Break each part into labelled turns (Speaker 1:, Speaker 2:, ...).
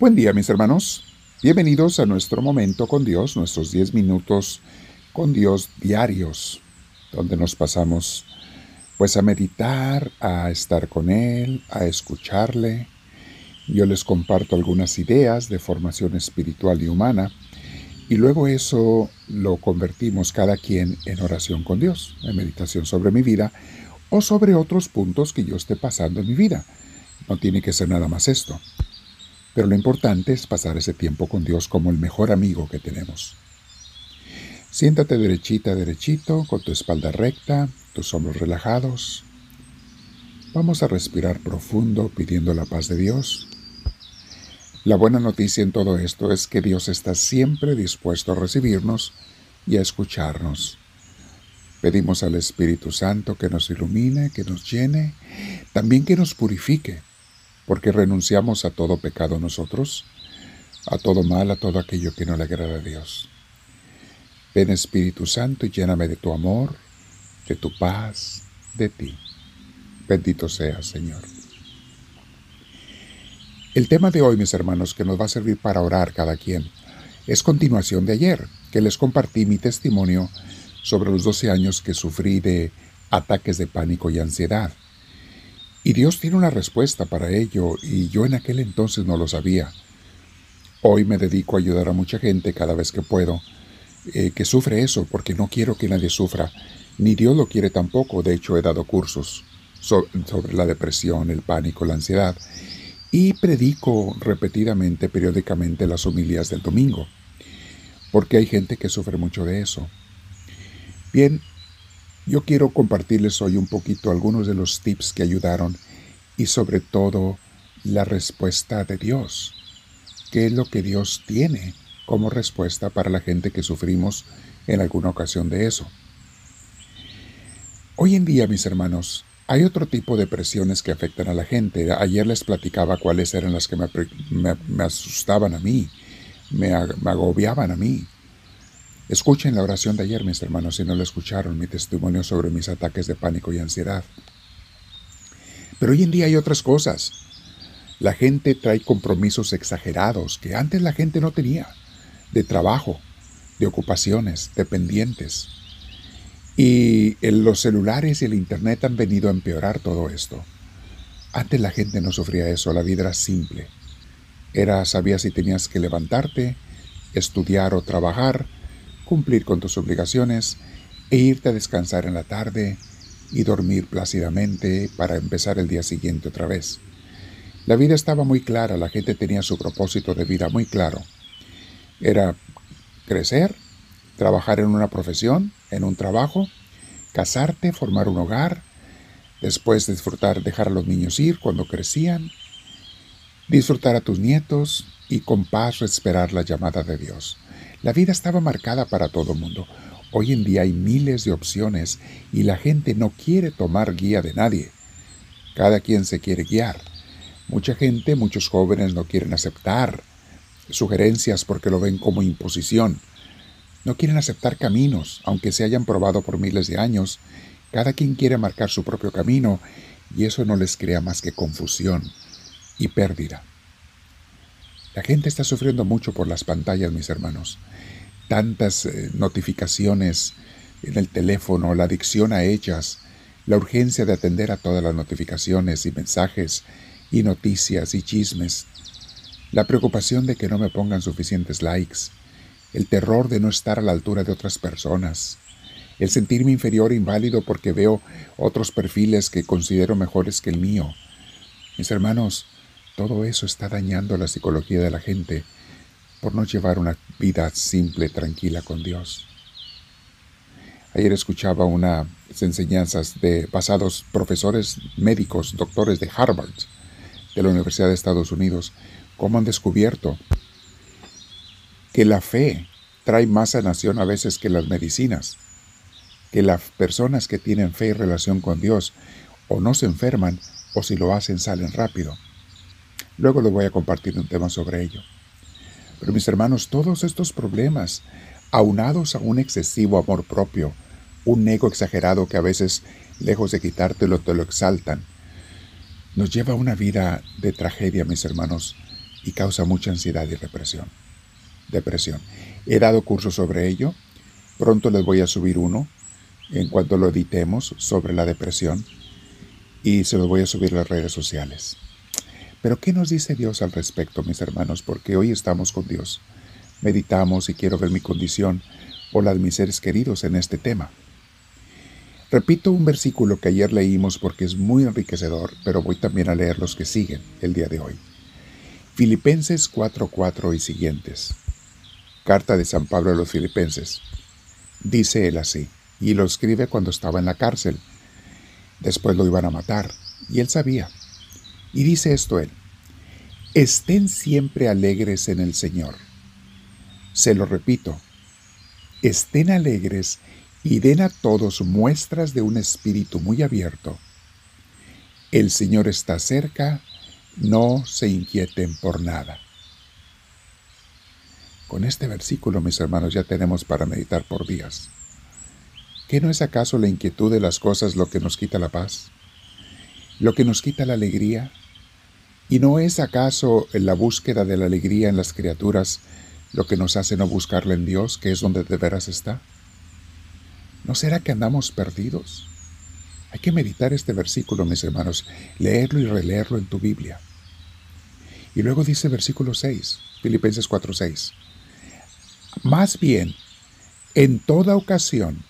Speaker 1: Buen día mis hermanos, bienvenidos a nuestro momento con Dios, nuestros 10 minutos con Dios diarios, donde nos pasamos pues a meditar, a estar con Él, a escucharle. Yo les comparto algunas ideas de formación espiritual y humana y luego eso lo convertimos cada quien en oración con Dios, en meditación sobre mi vida o sobre otros puntos que yo esté pasando en mi vida. No tiene que ser nada más esto. Pero lo importante es pasar ese tiempo con Dios como el mejor amigo que tenemos. Siéntate derechita, derechito, con tu espalda recta, tus hombros relajados. Vamos a respirar profundo pidiendo la paz de Dios. La buena noticia en todo esto es que Dios está siempre dispuesto a recibirnos y a escucharnos. Pedimos al Espíritu Santo que nos ilumine, que nos llene, también que nos purifique porque renunciamos a todo pecado nosotros, a todo mal, a todo aquello que no le agrada a Dios. Ven Espíritu Santo y lléname de tu amor, de tu paz, de ti. Bendito seas, Señor. El tema de hoy, mis hermanos, que nos va a servir para orar cada quien, es continuación de ayer, que les compartí mi testimonio sobre los 12 años que sufrí de ataques de pánico y ansiedad. Y Dios tiene una respuesta para ello y yo en aquel entonces no lo sabía. Hoy me dedico a ayudar a mucha gente cada vez que puedo eh, que sufre eso porque no quiero que nadie sufra. Ni Dios lo quiere tampoco. De hecho he dado cursos sobre la depresión, el pánico, la ansiedad y predico repetidamente, periódicamente las homilías del domingo porque hay gente que sufre mucho de eso. Bien, yo quiero compartirles hoy un poquito algunos de los tips que ayudaron y sobre todo la respuesta de Dios. ¿Qué es lo que Dios tiene como respuesta para la gente que sufrimos en alguna ocasión de eso? Hoy en día, mis hermanos, hay otro tipo de presiones que afectan a la gente. Ayer les platicaba cuáles eran las que me, asustaban a mí, me agobiaban a mí. Escuchen la oración de ayer, mis hermanos, si no lo escucharon, mi testimonio sobre mis ataques de pánico y ansiedad. Pero hoy en día hay otras cosas. La gente trae compromisos exagerados que antes la gente no tenía, de trabajo, de ocupaciones, dependientes. Y los celulares y el Internet han venido a empeorar todo esto. Antes la gente no sufría eso, la vida era simple. Era, sabías si tenías que levantarte, estudiar o trabajar, cumplir con tus obligaciones e irte a descansar en la tarde y dormir plácidamente para empezar el día siguiente otra vez. La vida estaba muy clara, la gente tenía su propósito de vida muy claro. Era crecer, trabajar en una profesión, en un trabajo, casarte, formar un hogar, después disfrutar, dejar a los niños ir cuando crecían, disfrutar a tus nietos y con paz esperar la llamada de Dios. La vida estaba marcada para todo mundo. Hoy en día hay miles de opciones y la gente no quiere tomar guía de nadie. Cada quien se quiere guiar. Mucha gente, muchos jóvenes no quieren aceptar sugerencias porque lo ven como imposición. No quieren aceptar caminos, aunque se hayan probado por miles de años. Cada quien quiere marcar su propio camino y eso no les crea más que confusión y pérdida. La gente está sufriendo mucho por las pantallas, mis hermanos. Tantas eh, notificaciones en el teléfono, la adicción a ellas, la urgencia de atender a todas las notificaciones y mensajes y noticias y chismes, la preocupación de que no me pongan suficientes likes, el terror de no estar a la altura de otras personas, el sentirme inferior e inválido porque veo otros perfiles que considero mejores que el mío. Mis hermanos, todo eso está dañando la psicología de la gente por no llevar una vida simple, tranquila con Dios. Ayer escuchaba unas enseñanzas de basados profesores médicos, doctores de Harvard, de la Universidad de Estados Unidos, cómo han descubierto que la fe trae más sanación a veces que las medicinas, que las personas que tienen fe y relación con Dios o no se enferman o si lo hacen salen rápido. Luego les voy a compartir un tema sobre ello. Pero mis hermanos, todos estos problemas, aunados a un excesivo amor propio, un ego exagerado que a veces, lejos de quitártelo, te lo exaltan, nos lleva a una vida de tragedia, mis hermanos, y causa mucha ansiedad y represión. Depresión. He dado cursos sobre ello. Pronto les voy a subir uno en cuanto lo editemos sobre la depresión y se lo voy a subir a las redes sociales. Pero ¿qué nos dice Dios al respecto, mis hermanos? Porque hoy estamos con Dios. Meditamos y quiero ver mi condición o la de mis seres queridos en este tema. Repito un versículo que ayer leímos porque es muy enriquecedor, pero voy también a leer los que siguen el día de hoy. Filipenses 4:4 y siguientes. Carta de San Pablo a los Filipenses. Dice él así, y lo escribe cuando estaba en la cárcel. Después lo iban a matar, y él sabía. Y dice esto él, estén siempre alegres en el Señor. Se lo repito, estén alegres y den a todos muestras de un espíritu muy abierto. El Señor está cerca, no se inquieten por nada. Con este versículo, mis hermanos, ya tenemos para meditar por días. ¿Qué no es acaso la inquietud de las cosas lo que nos quita la paz? ¿Lo que nos quita la alegría? ¿Y no es acaso la búsqueda de la alegría en las criaturas lo que nos hace no buscarla en Dios, que es donde de veras está? ¿No será que andamos perdidos? Hay que meditar este versículo, mis hermanos, leerlo y releerlo en tu Biblia. Y luego dice versículo 6, Filipenses 4:6. Más bien, en toda ocasión,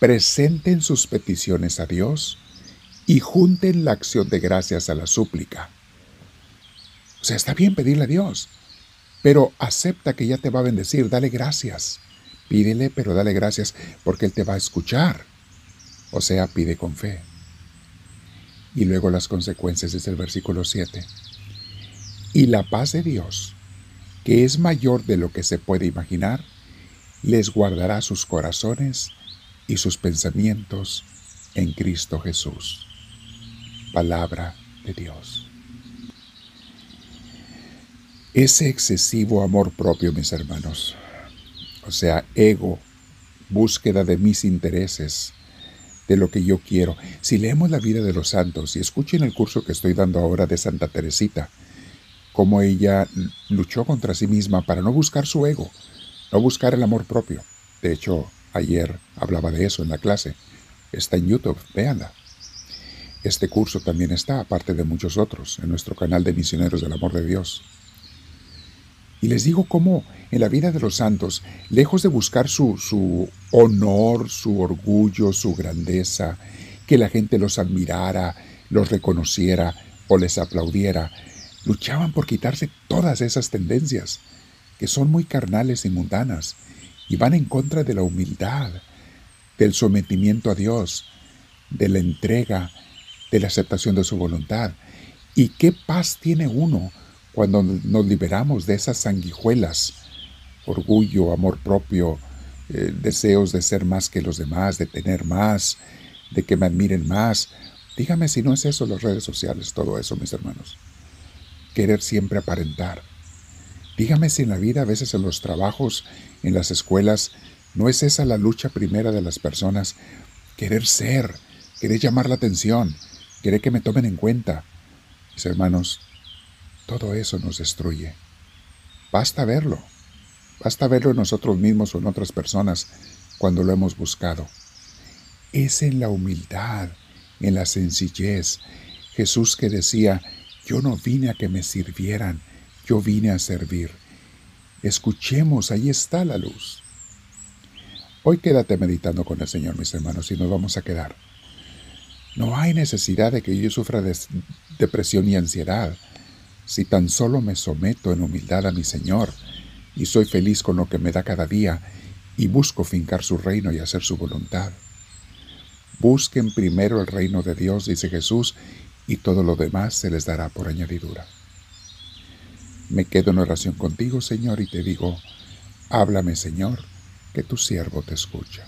Speaker 1: presenten sus peticiones a Dios y junten la acción de gracias a la súplica. O sea, está bien pedirle a Dios, pero acepta que ya te va a bendecir, dale gracias. Pídele, pero dale gracias porque Él te va a escuchar. O sea, pide con fe. Y luego las consecuencias desde el versículo 7. Y la paz de Dios, que es mayor de lo que se puede imaginar, les guardará sus corazones y sus pensamientos en Cristo Jesús. Palabra de Dios. Ese excesivo amor propio, mis hermanos, o sea, ego, búsqueda de mis intereses, de lo que yo quiero. Si leemos la vida de los santos y escuchen el curso que estoy dando ahora de Santa Teresita, cómo ella luchó contra sí misma para no buscar su ego, no buscar el amor propio. De hecho, Ayer hablaba de eso en la clase. Está en YouTube, véanla. Este curso también está, aparte de muchos otros, en nuestro canal de Misioneros del Amor de Dios. Y les digo cómo en la vida de los santos, lejos de buscar su, su honor, su orgullo, su grandeza, que la gente los admirara, los reconociera o les aplaudiera, luchaban por quitarse todas esas tendencias, que son muy carnales y mundanas, y van en contra de la humildad, del sometimiento a Dios, de la entrega, de la aceptación de su voluntad. ¿Y qué paz tiene uno cuando nos liberamos de esas sanguijuelas? Orgullo, amor propio, eh, deseos de ser más que los demás, de tener más, de que me admiren más. Dígame si no es eso las redes sociales, todo eso, mis hermanos. Querer siempre aparentar. Dígame si en la vida, a veces en los trabajos, en las escuelas, no es esa la lucha primera de las personas, querer ser, querer llamar la atención, querer que me tomen en cuenta. Mis hermanos, todo eso nos destruye. Basta verlo, basta verlo en nosotros mismos o en otras personas cuando lo hemos buscado. Es en la humildad, en la sencillez. Jesús que decía, yo no vine a que me sirvieran, yo vine a servir. Escuchemos, ahí está la luz. Hoy quédate meditando con el Señor, mis hermanos, y nos vamos a quedar. No hay necesidad de que yo sufra de depresión y ansiedad, si tan solo me someto en humildad a mi Señor y soy feliz con lo que me da cada día y busco fincar su reino y hacer su voluntad. Busquen primero el reino de Dios, dice Jesús, y todo lo demás se les dará por añadidura. Me quedo en oración contigo, Señor, y te digo, háblame, Señor, que tu siervo te escucha.